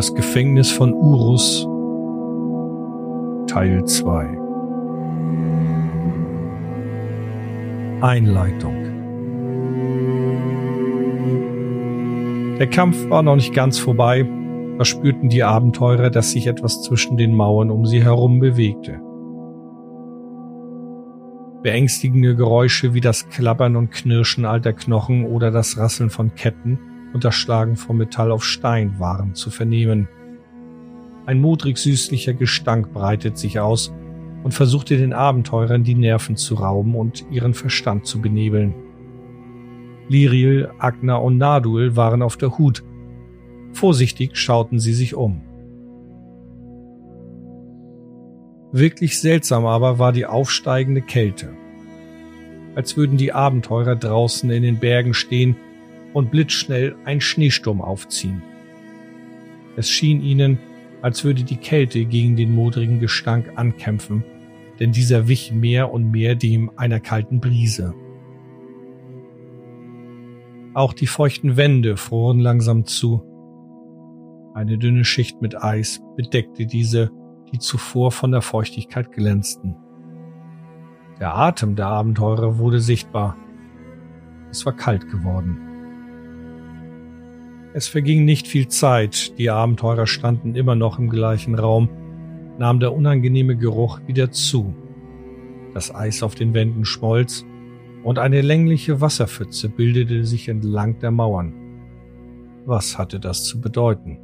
Das Gefängnis von Urus Teil 2 Einleitung. Der Kampf war noch nicht ganz vorbei, da spürten die Abenteurer, dass sich etwas zwischen den Mauern um sie herum bewegte. Beängstigende Geräusche wie das Klappern und Knirschen alter Knochen oder das Rasseln von Ketten und das Schlagen von Metall auf Stein waren zu vernehmen. Ein modrig süßlicher Gestank breitet sich aus und versuchte den Abenteurern die Nerven zu rauben und ihren Verstand zu benebeln. Liriel, Agna und Nadul waren auf der Hut. Vorsichtig schauten sie sich um. Wirklich seltsam aber war die aufsteigende Kälte. Als würden die Abenteurer draußen in den Bergen stehen und blitzschnell ein Schneesturm aufziehen. Es schien ihnen, als würde die Kälte gegen den modrigen Gestank ankämpfen, denn dieser wich mehr und mehr dem einer kalten Brise. Auch die feuchten Wände froren langsam zu. Eine dünne Schicht mit Eis bedeckte diese die zuvor von der Feuchtigkeit glänzten. Der Atem der Abenteurer wurde sichtbar. Es war kalt geworden. Es verging nicht viel Zeit, die Abenteurer standen immer noch im gleichen Raum, nahm der unangenehme Geruch wieder zu. Das Eis auf den Wänden schmolz und eine längliche Wasserpfütze bildete sich entlang der Mauern. Was hatte das zu bedeuten?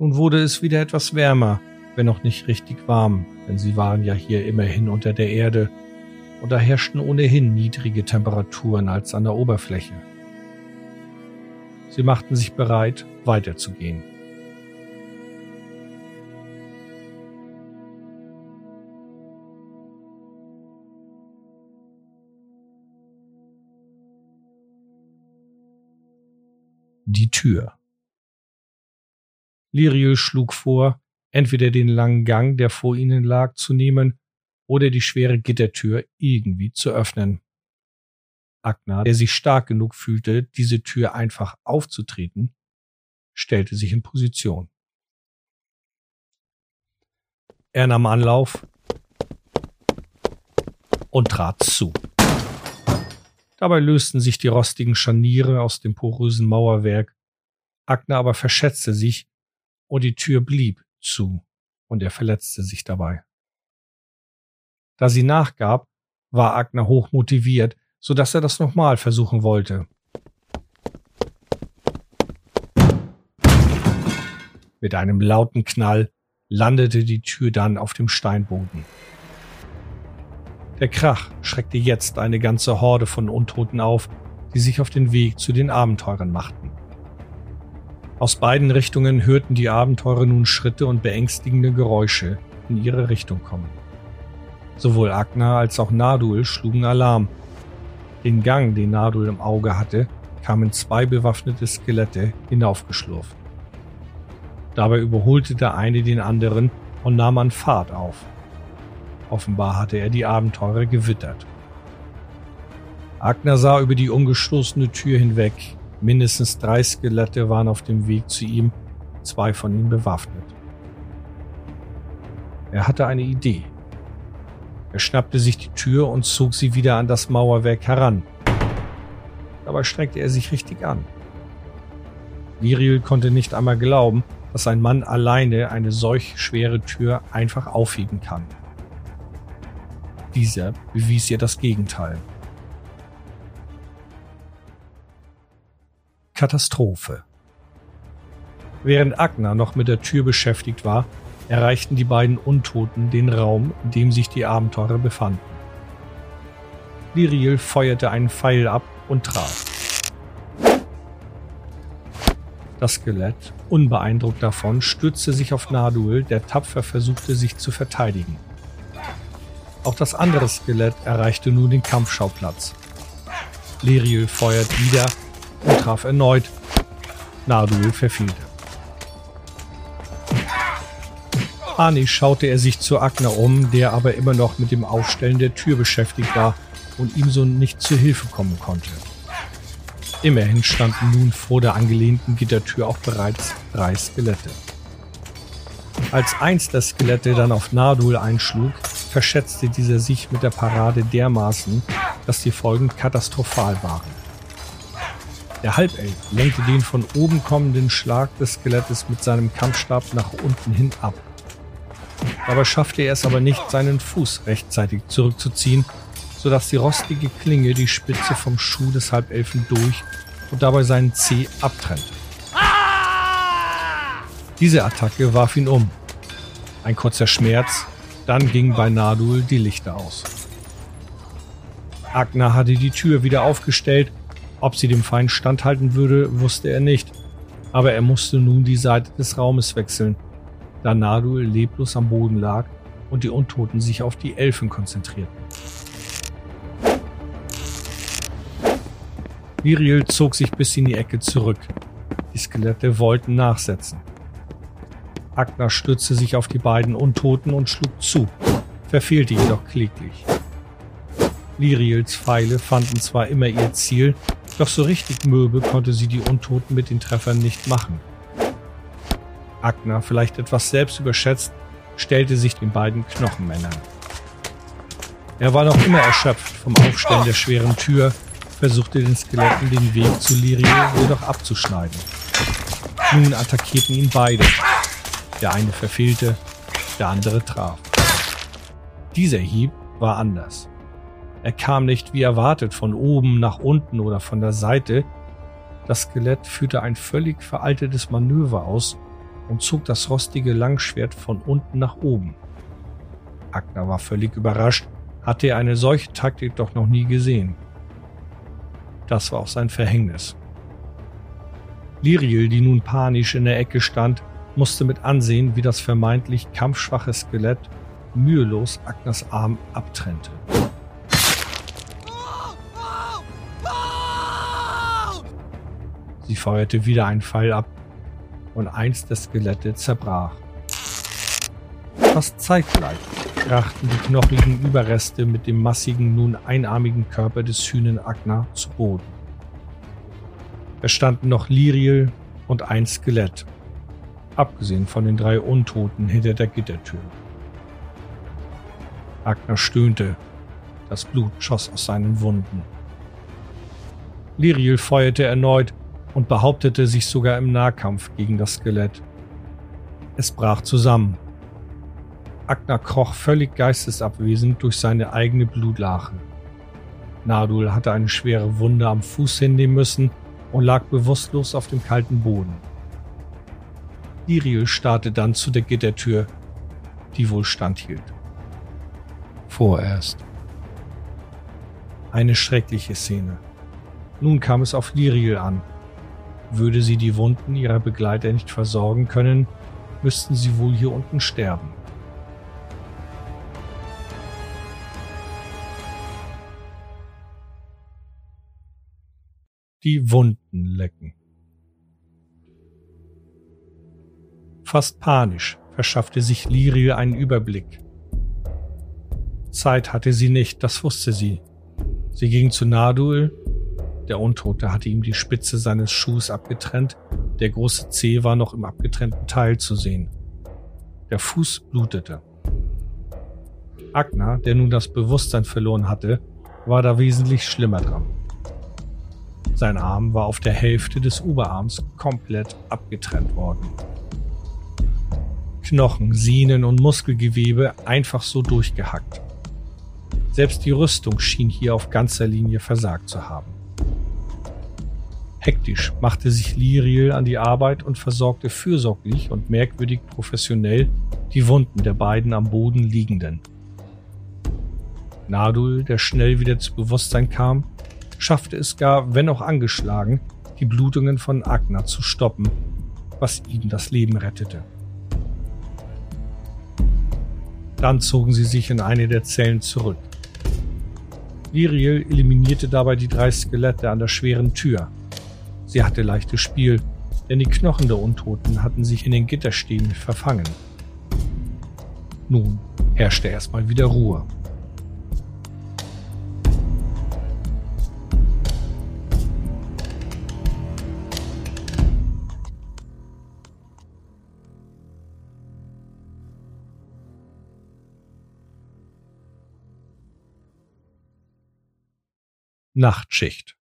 Nun wurde es wieder etwas wärmer, wenn noch nicht richtig warm, denn sie waren ja hier immerhin unter der Erde, und da herrschten ohnehin niedrige Temperaturen als an der Oberfläche. Sie machten sich bereit, weiterzugehen. Die Tür. Liriel schlug vor, entweder den langen Gang, der vor ihnen lag, zu nehmen oder die schwere Gittertür irgendwie zu öffnen. Agnar, der sich stark genug fühlte, diese Tür einfach aufzutreten, stellte sich in Position. Er nahm Anlauf und trat zu. Dabei lösten sich die rostigen Scharniere aus dem porösen Mauerwerk. Agner aber verschätzte sich und die Tür blieb zu und er verletzte sich dabei. Da sie nachgab, war Agner hoch motiviert, so dass er das nochmal versuchen wollte. Mit einem lauten Knall landete die Tür dann auf dem Steinboden. Der Krach schreckte jetzt eine ganze Horde von Untoten auf, die sich auf den Weg zu den Abenteurern machten. Aus beiden Richtungen hörten die Abenteurer nun Schritte und beängstigende Geräusche in ihre Richtung kommen. Sowohl Agna als auch Nadul schlugen Alarm. Den Gang, den Nadul im Auge hatte, kamen zwei bewaffnete Skelette hinaufgeschlurft. Dabei überholte der eine den anderen und nahm an Fahrt auf. Offenbar hatte er die Abenteurer gewittert. Agner sah über die umgestoßene Tür hinweg, Mindestens drei Skelette waren auf dem Weg zu ihm, zwei von ihnen bewaffnet. Er hatte eine Idee. Er schnappte sich die Tür und zog sie wieder an das Mauerwerk heran. Dabei streckte er sich richtig an. Viriel konnte nicht einmal glauben, dass ein Mann alleine eine solch schwere Tür einfach aufheben kann. Dieser bewies ihr das Gegenteil. Katastrophe. Während Agner noch mit der Tür beschäftigt war, erreichten die beiden Untoten den Raum, in dem sich die Abenteurer befanden. Liriel feuerte einen Pfeil ab und traf. Das Skelett, unbeeindruckt davon, stürzte sich auf Nadul, der tapfer versuchte, sich zu verteidigen. Auch das andere Skelett erreichte nun den Kampfschauplatz. Liriel feuert wieder und traf erneut. Nadul verfehlte. Ani schaute er sich zu Agner um, der aber immer noch mit dem Aufstellen der Tür beschäftigt war und ihm so nicht zu Hilfe kommen konnte. Immerhin standen nun vor der angelehnten Gittertür auch bereits drei Skelette. Als eins der Skelette dann auf Nardul einschlug, verschätzte dieser sich mit der Parade dermaßen, dass die Folgen katastrophal waren. Der Halbelf lenkte den von oben kommenden Schlag des Skelettes mit seinem Kampfstab nach unten hin ab. Dabei schaffte er es aber nicht, seinen Fuß rechtzeitig zurückzuziehen, sodass die rostige Klinge die Spitze vom Schuh des Halbelfen durch und dabei seinen Zeh abtrennte. Diese Attacke warf ihn um. Ein kurzer Schmerz, dann gingen bei Nadul die Lichter aus. Agner hatte die Tür wieder aufgestellt. Ob sie dem Feind standhalten würde, wusste er nicht. Aber er musste nun die Seite des Raumes wechseln, da Nadul leblos am Boden lag und die Untoten sich auf die Elfen konzentrierten. Viriel zog sich bis in die Ecke zurück. Die Skelette wollten nachsetzen. Agner stützte sich auf die beiden Untoten und schlug zu, verfehlte jedoch kläglich. Liriels Pfeile fanden zwar immer ihr Ziel, doch so richtig mürbe konnte sie die Untoten mit den Treffern nicht machen. Agner, vielleicht etwas selbst überschätzt, stellte sich den beiden Knochenmännern. Er war noch immer erschöpft vom Aufstellen der schweren Tür, versuchte den Skeletten den Weg zu Liriel jedoch abzuschneiden. Nun attackierten ihn beide, der eine verfehlte, der andere traf. Dieser Hieb war anders. Er kam nicht wie erwartet von oben nach unten oder von der Seite. Das Skelett führte ein völlig veraltetes Manöver aus und zog das rostige Langschwert von unten nach oben. Agner war völlig überrascht, hatte er eine solche Taktik doch noch nie gesehen. Das war auch sein Verhängnis. Liriel, die nun panisch in der Ecke stand, musste mit ansehen, wie das vermeintlich kampfschwache Skelett mühelos Agners Arm abtrennte. Sie feuerte wieder einen Pfeil ab und eins der Skelette zerbrach. Fast zeitgleich brachten die knochigen Überreste mit dem massigen, nun einarmigen Körper des Hühnen Agna zu Boden. Es standen noch Liriel und ein Skelett, abgesehen von den drei Untoten hinter der Gittertür. Agner stöhnte, das Blut schoss aus seinen Wunden. Liriel feuerte erneut und behauptete sich sogar im Nahkampf gegen das Skelett. Es brach zusammen. Agner kroch völlig geistesabwesend durch seine eigene Blutlache. Nadul hatte eine schwere Wunde am Fuß hinnehmen müssen und lag bewusstlos auf dem kalten Boden. Iriel starrte dann zu der Gittertür, die wohl standhielt. Vorerst. Eine schreckliche Szene. Nun kam es auf Liriel an. Würde sie die Wunden ihrer Begleiter nicht versorgen können, müssten sie wohl hier unten sterben. Die Wunden lecken. Fast panisch verschaffte sich Liriel einen Überblick. Zeit hatte sie nicht, das wusste sie. Sie ging zu Nadul. Der Untote hatte ihm die Spitze seines Schuhs abgetrennt. Der große Zeh war noch im abgetrennten Teil zu sehen. Der Fuß blutete. Agna, der nun das Bewusstsein verloren hatte, war da wesentlich schlimmer dran. Sein Arm war auf der Hälfte des Oberarms komplett abgetrennt worden. Knochen, Sehnen und Muskelgewebe einfach so durchgehackt. Selbst die Rüstung schien hier auf ganzer Linie versagt zu haben. Hektisch machte sich Liriel an die Arbeit und versorgte fürsorglich und merkwürdig professionell die Wunden der beiden am Boden liegenden. Nadul, der schnell wieder zu Bewusstsein kam, schaffte es gar, wenn auch angeschlagen, die Blutungen von Agna zu stoppen, was ihm das Leben rettete. Dann zogen sie sich in eine der Zellen zurück. Viriel eliminierte dabei die drei Skelette an der schweren Tür. Sie hatte leichtes Spiel, denn die Knochen der Untoten hatten sich in den Gitterstäben verfangen. Nun herrschte erstmal wieder Ruhe. Nachtschicht.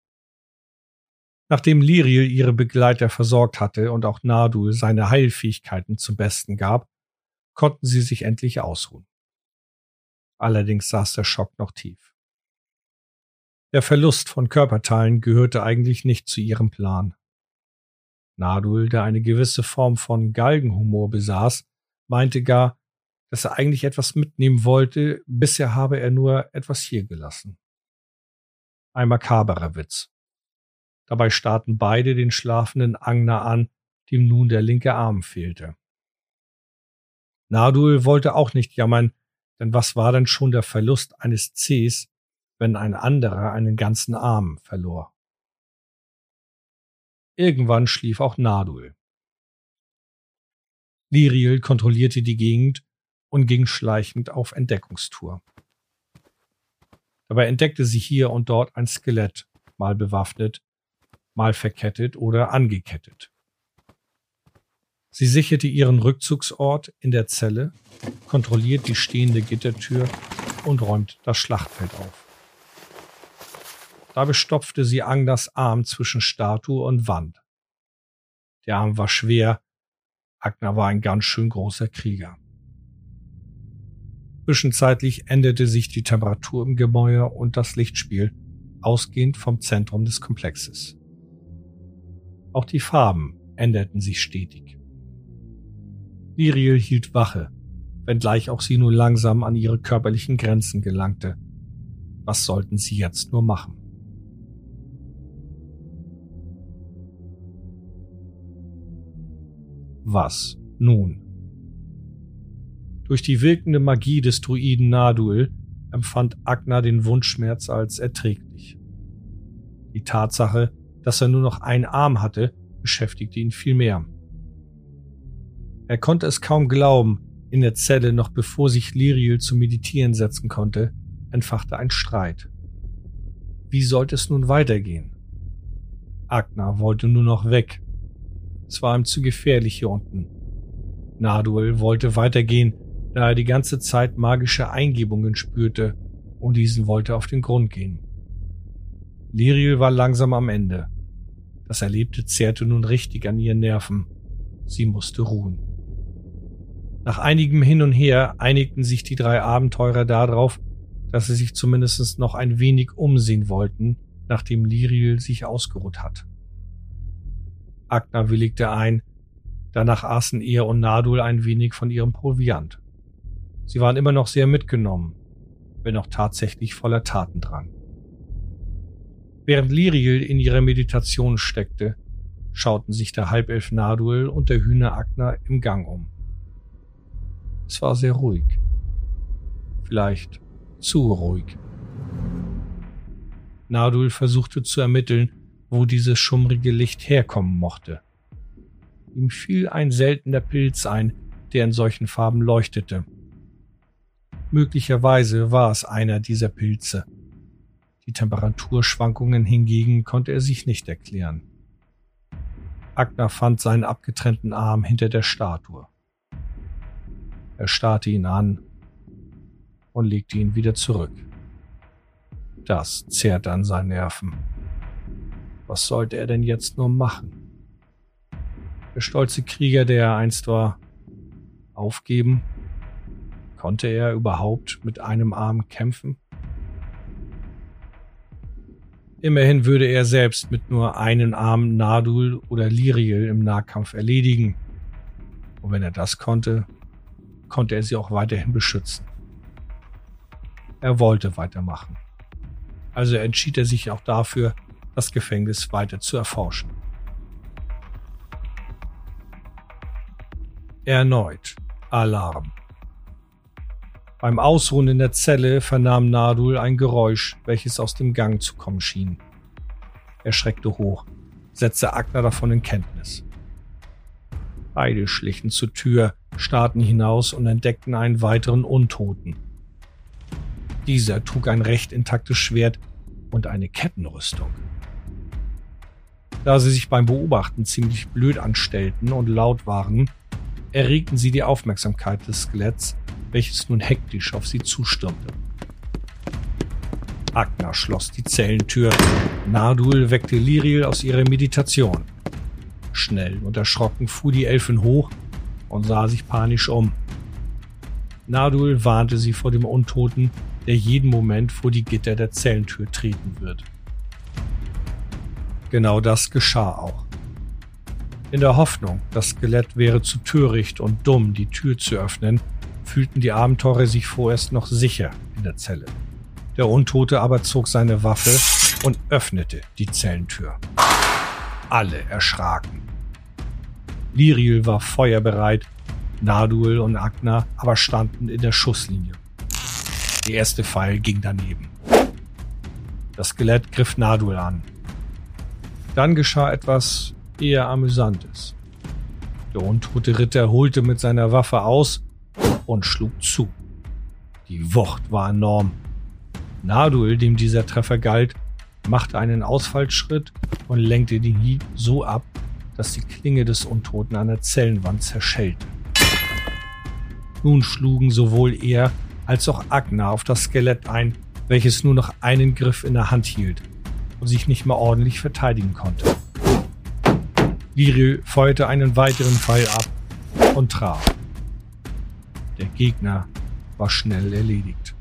Nachdem Liriel ihre Begleiter versorgt hatte und auch Nadul seine Heilfähigkeiten zum Besten gab, konnten sie sich endlich ausruhen. Allerdings saß der Schock noch tief. Der Verlust von Körperteilen gehörte eigentlich nicht zu ihrem Plan. Nadul, der eine gewisse Form von Galgenhumor besaß, meinte gar, dass er eigentlich etwas mitnehmen wollte, bisher habe er nur etwas hier gelassen. Ein makaberer Witz. Dabei starrten beide den schlafenden Angner an, dem nun der linke Arm fehlte. Nadul wollte auch nicht jammern, denn was war denn schon der Verlust eines Cs, wenn ein anderer einen ganzen Arm verlor? Irgendwann schlief auch Nadul. Liriel kontrollierte die Gegend und ging schleichend auf Entdeckungstour. Dabei entdeckte sie hier und dort ein Skelett, mal bewaffnet, mal verkettet oder angekettet. Sie sicherte ihren Rückzugsort in der Zelle, kontrolliert die stehende Gittertür und räumt das Schlachtfeld auf. Dabei stopfte sie Anglas Arm zwischen Statue und Wand. Der Arm war schwer, Agner war ein ganz schön großer Krieger. Zwischenzeitlich änderte sich die Temperatur im Gemäuer und das Lichtspiel, ausgehend vom Zentrum des Komplexes. Auch die Farben änderten sich stetig. Liriel hielt Wache, wenngleich auch sie nur langsam an ihre körperlichen Grenzen gelangte. Was sollten sie jetzt nur machen? Was nun? Durch die wirkende Magie des Druiden Nadul empfand Agna den Wundschmerz als erträglich. Die Tatsache, dass er nur noch einen Arm hatte, beschäftigte ihn viel mehr. Er konnte es kaum glauben, in der Zelle, noch bevor sich Liriel zu meditieren setzen konnte, entfachte ein Streit. Wie sollte es nun weitergehen? Agna wollte nur noch weg. Es war ihm zu gefährlich hier unten. Naduel wollte weitergehen, da er die ganze Zeit magische Eingebungen spürte und diesen wollte auf den Grund gehen. Liriel war langsam am Ende. Das Erlebte zehrte nun richtig an ihren Nerven. Sie musste ruhen. Nach einigem Hin und Her einigten sich die drei Abenteurer darauf, dass sie sich zumindest noch ein wenig umsehen wollten, nachdem Liriel sich ausgeruht hat. Agna willigte ein, danach aßen er und Nadul ein wenig von ihrem Proviant. Sie waren immer noch sehr mitgenommen, wenn auch tatsächlich voller Tatendrang. Während Liriel in ihrer Meditation steckte, schauten sich der Halbelf Naduel und der Hühner Agna im Gang um. Es war sehr ruhig. Vielleicht zu ruhig. Nadul versuchte zu ermitteln, wo dieses schummrige Licht herkommen mochte. Ihm fiel ein seltener Pilz ein, der in solchen Farben leuchtete. Möglicherweise war es einer dieser Pilze. Die Temperaturschwankungen hingegen konnte er sich nicht erklären. Agner fand seinen abgetrennten Arm hinter der Statue. Er starrte ihn an und legte ihn wieder zurück. Das zehrte an seinen Nerven. Was sollte er denn jetzt nur machen? Der stolze Krieger, der er einst war, aufgeben? Konnte er überhaupt mit einem Arm kämpfen? Immerhin würde er selbst mit nur einem Arm Nadul oder Liriel im Nahkampf erledigen. Und wenn er das konnte, konnte er sie auch weiterhin beschützen. Er wollte weitermachen. Also entschied er sich auch dafür, das Gefängnis weiter zu erforschen. Erneut Alarm. Beim Ausruhen in der Zelle vernahm Nadul ein Geräusch, welches aus dem Gang zu kommen schien. Er schreckte hoch, setzte Agner davon in Kenntnis. Beide schlichen zur Tür, starrten hinaus und entdeckten einen weiteren Untoten. Dieser trug ein recht intaktes Schwert und eine Kettenrüstung. Da sie sich beim Beobachten ziemlich blöd anstellten und laut waren, erregten sie die Aufmerksamkeit des Skeletts, welches nun hektisch auf sie zustürmte. Agner schloss die Zellentür. Nardul weckte Liriel aus ihrer Meditation. Schnell und erschrocken fuhr die Elfin hoch und sah sich panisch um. Nardul warnte sie vor dem Untoten, der jeden Moment vor die Gitter der Zellentür treten wird. Genau das geschah auch. In der Hoffnung, das Skelett wäre zu töricht und dumm, die Tür zu öffnen, fühlten die Abenteurer sich vorerst noch sicher in der Zelle. Der Untote aber zog seine Waffe und öffnete die Zellentür. Alle erschraken. Liriel war feuerbereit, Nadul und Agna aber standen in der Schusslinie. Der erste Pfeil ging daneben. Das Skelett griff Nadul an. Dann geschah etwas eher Amüsantes. Der untote Ritter holte mit seiner Waffe aus und schlug zu. Die Wucht war enorm. Nadul, dem dieser Treffer galt, machte einen Ausfallschritt und lenkte den Hieb so ab, dass die Klinge des Untoten an der Zellenwand zerschellte. Nun schlugen sowohl er als auch Agna auf das Skelett ein, welches nur noch einen Griff in der Hand hielt und sich nicht mehr ordentlich verteidigen konnte. Liriel feuerte einen weiteren Pfeil ab und traf. Der Gegner war schnell erledigt.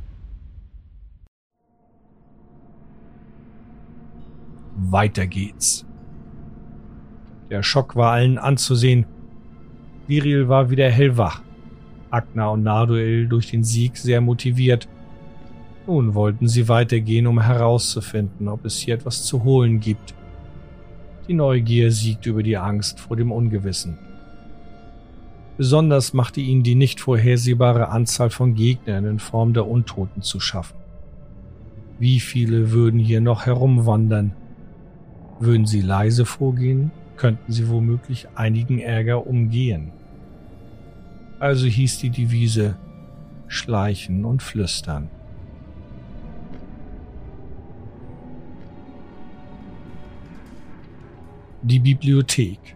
Weiter geht's. Der Schock war allen anzusehen. Liriel war wieder hellwach. Agna und Narduel durch den Sieg sehr motiviert. Nun wollten sie weitergehen, um herauszufinden, ob es hier etwas zu holen gibt. Die Neugier siegt über die Angst vor dem Ungewissen. Besonders machte ihnen die nicht vorhersehbare Anzahl von Gegnern in Form der Untoten zu schaffen. Wie viele würden hier noch herumwandern? Würden sie leise vorgehen, könnten sie womöglich einigen Ärger umgehen. Also hieß die Devise Schleichen und Flüstern. Die Bibliothek.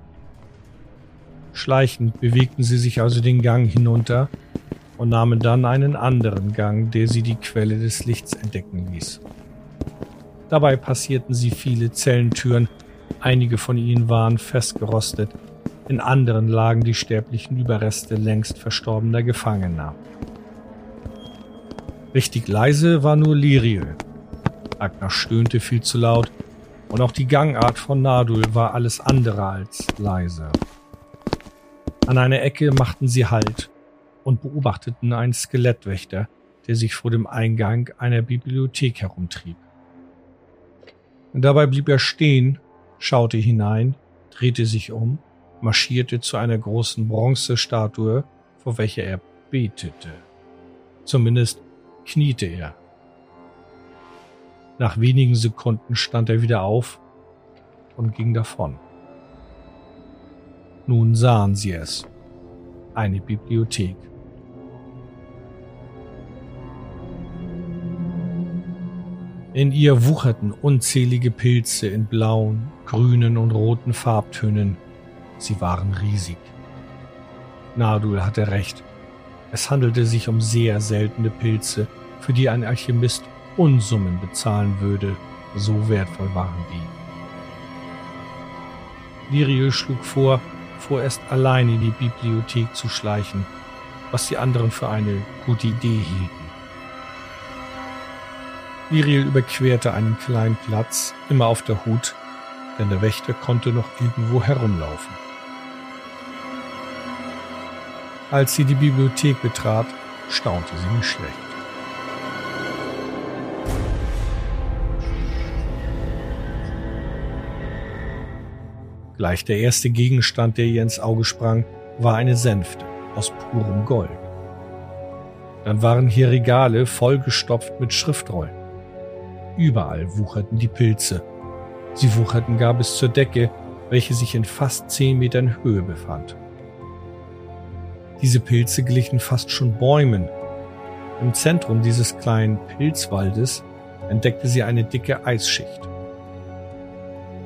Schleichend bewegten sie sich also den Gang hinunter und nahmen dann einen anderen Gang, der sie die Quelle des Lichts entdecken ließ. Dabei passierten sie viele Zellentüren, einige von ihnen waren festgerostet, in anderen lagen die sterblichen Überreste längst verstorbener Gefangener. Richtig leise war nur Liriel. Agner stöhnte viel zu laut und auch die Gangart von Nadul war alles andere als leise. An einer Ecke machten sie Halt und beobachteten einen Skelettwächter, der sich vor dem Eingang einer Bibliothek herumtrieb. Dabei blieb er stehen, schaute hinein, drehte sich um, marschierte zu einer großen Bronzestatue, vor welcher er betete. Zumindest kniete er. Nach wenigen Sekunden stand er wieder auf und ging davon. Nun sahen sie es. Eine Bibliothek. In ihr wucherten unzählige Pilze in blauen, grünen und roten Farbtönen. Sie waren riesig. Nardul hatte recht. Es handelte sich um sehr seltene Pilze, für die ein Alchemist Unsummen bezahlen würde, so wertvoll waren die. Liriel schlug vor, vorerst allein in die Bibliothek zu schleichen, was die anderen für eine gute Idee hielten. Liriel überquerte einen kleinen Platz, immer auf der Hut, denn der Wächter konnte noch irgendwo herumlaufen. Als sie die Bibliothek betrat, staunte sie nicht schlecht. Gleich der erste Gegenstand, der ihr ins Auge sprang, war eine Sänfte aus purem Gold. Dann waren hier Regale vollgestopft mit Schriftrollen. Überall wucherten die Pilze. Sie wucherten gar bis zur Decke, welche sich in fast zehn Metern Höhe befand. Diese Pilze glichen fast schon Bäumen. Im Zentrum dieses kleinen Pilzwaldes entdeckte sie eine dicke Eisschicht.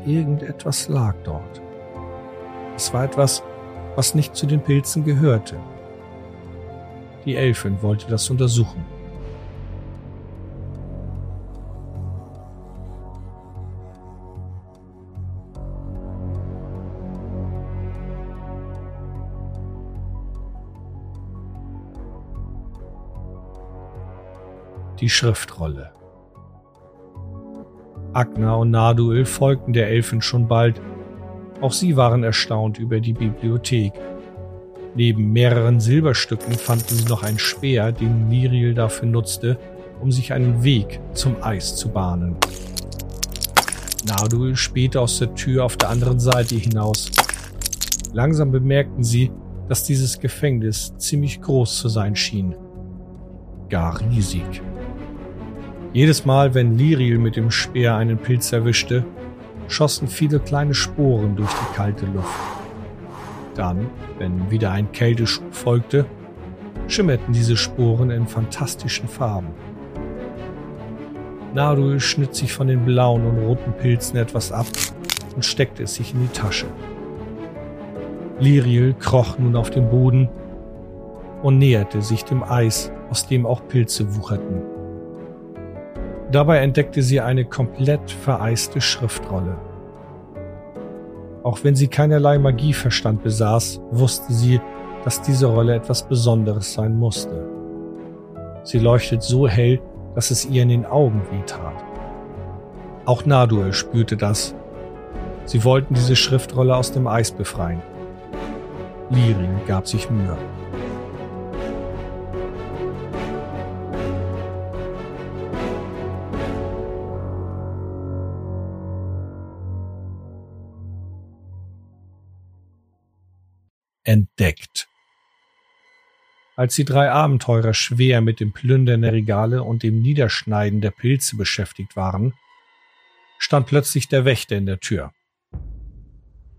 Irgendetwas lag dort. Es war etwas, was nicht zu den Pilzen gehörte. Die Elfin wollte das untersuchen. Die Schriftrolle. Agna und Naduel folgten der Elfin schon bald auch sie waren erstaunt über die Bibliothek. Neben mehreren Silberstücken fanden sie noch ein Speer, den Miriel dafür nutzte, um sich einen Weg zum Eis zu bahnen. Naduil spähte aus der Tür auf der anderen Seite hinaus. Langsam bemerkten sie, dass dieses Gefängnis ziemlich groß zu sein schien. Gar riesig. Jedes Mal, wenn Liriel mit dem Speer einen Pilz erwischte, schossen viele kleine Sporen durch die kalte Luft. Dann, wenn wieder ein Kälteschub folgte, schimmerten diese Sporen in fantastischen Farben. Narul schnitt sich von den blauen und roten Pilzen etwas ab und steckte es sich in die Tasche. Liriel kroch nun auf den Boden und näherte sich dem Eis, aus dem auch Pilze wucherten. Dabei entdeckte sie eine komplett vereiste Schriftrolle. Auch wenn sie keinerlei Magieverstand besaß, wusste sie, dass diese Rolle etwas Besonderes sein musste. Sie leuchtet so hell, dass es ihr in den Augen wehtat. Auch Naduel spürte das. Sie wollten diese Schriftrolle aus dem Eis befreien. Lirin gab sich Mühe. Entdeckt. Als die drei Abenteurer schwer mit dem Plündern der Regale und dem Niederschneiden der Pilze beschäftigt waren, stand plötzlich der Wächter in der Tür.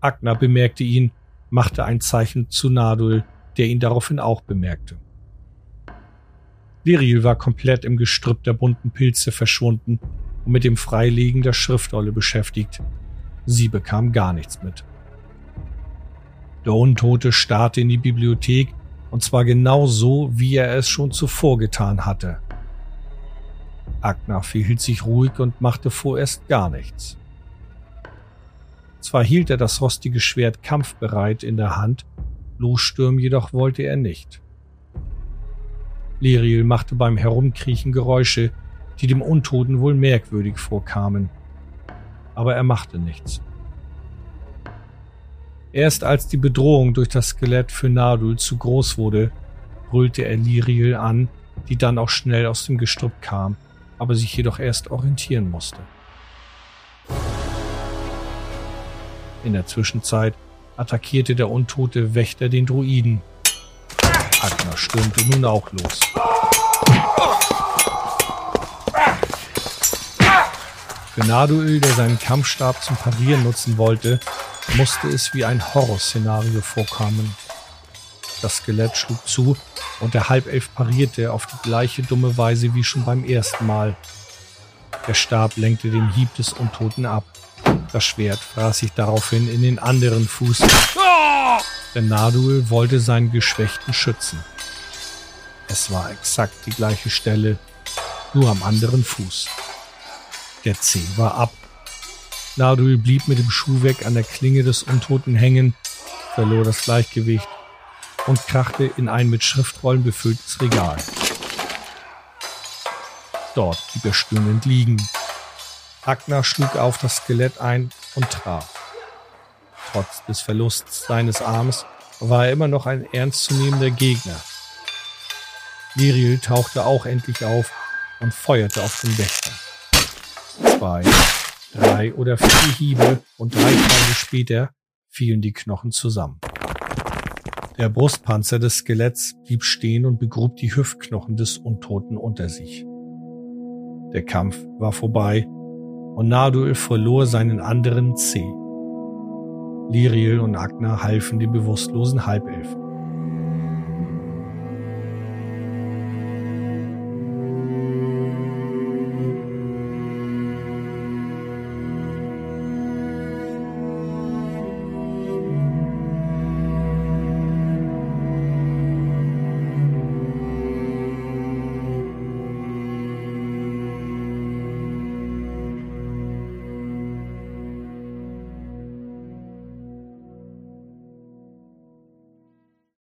Agna bemerkte ihn, machte ein Zeichen zu Nadul, der ihn daraufhin auch bemerkte. Liril war komplett im Gestrüpp der bunten Pilze verschwunden und mit dem Freilegen der Schriftrolle beschäftigt. Sie bekam gar nichts mit. Der Untote starrte in die Bibliothek und zwar genau so, wie er es schon zuvor getan hatte. Agnar verhielt sich ruhig und machte vorerst gar nichts. Zwar hielt er das rostige Schwert kampfbereit in der Hand, losstürmen jedoch wollte er nicht. Leriel machte beim Herumkriechen Geräusche, die dem Untoten wohl merkwürdig vorkamen. Aber er machte nichts. Erst als die Bedrohung durch das Skelett für Nadul zu groß wurde, brüllte er Liriel an, die dann auch schnell aus dem Gestrüpp kam, aber sich jedoch erst orientieren musste. In der Zwischenzeit attackierte der untote Wächter den Druiden. Agner stürmte nun auch los. Für Naduil, der seinen Kampfstab zum Parieren nutzen wollte, musste es wie ein Horrorszenario vorkommen. Das Skelett schlug zu und der Halbelf parierte auf die gleiche dumme Weise wie schon beim ersten Mal. Der Stab lenkte den Hieb des Untoten ab. Das Schwert fraß sich daraufhin in den anderen Fuß. Der Nadul wollte seinen Geschwächten schützen. Es war exakt die gleiche Stelle, nur am anderen Fuß. Der Zeh war ab Nadul blieb mit dem Schuh weg an der Klinge des Untoten hängen, verlor das Gleichgewicht und krachte in ein mit Schriftrollen befülltes Regal. Dort blieb er stöhnend liegen. Agner schlug auf das Skelett ein und traf. Trotz des Verlusts seines Arms war er immer noch ein ernstzunehmender Gegner. Miriel tauchte auch endlich auf und feuerte auf den Wächter. Zwei, Drei oder vier Hiebe und drei Tage später fielen die Knochen zusammen. Der Brustpanzer des Skeletts blieb stehen und begrub die Hüftknochen des Untoten unter sich. Der Kampf war vorbei und Naduel verlor seinen anderen Zeh. Liriel und Agna halfen dem bewusstlosen Halbelfen.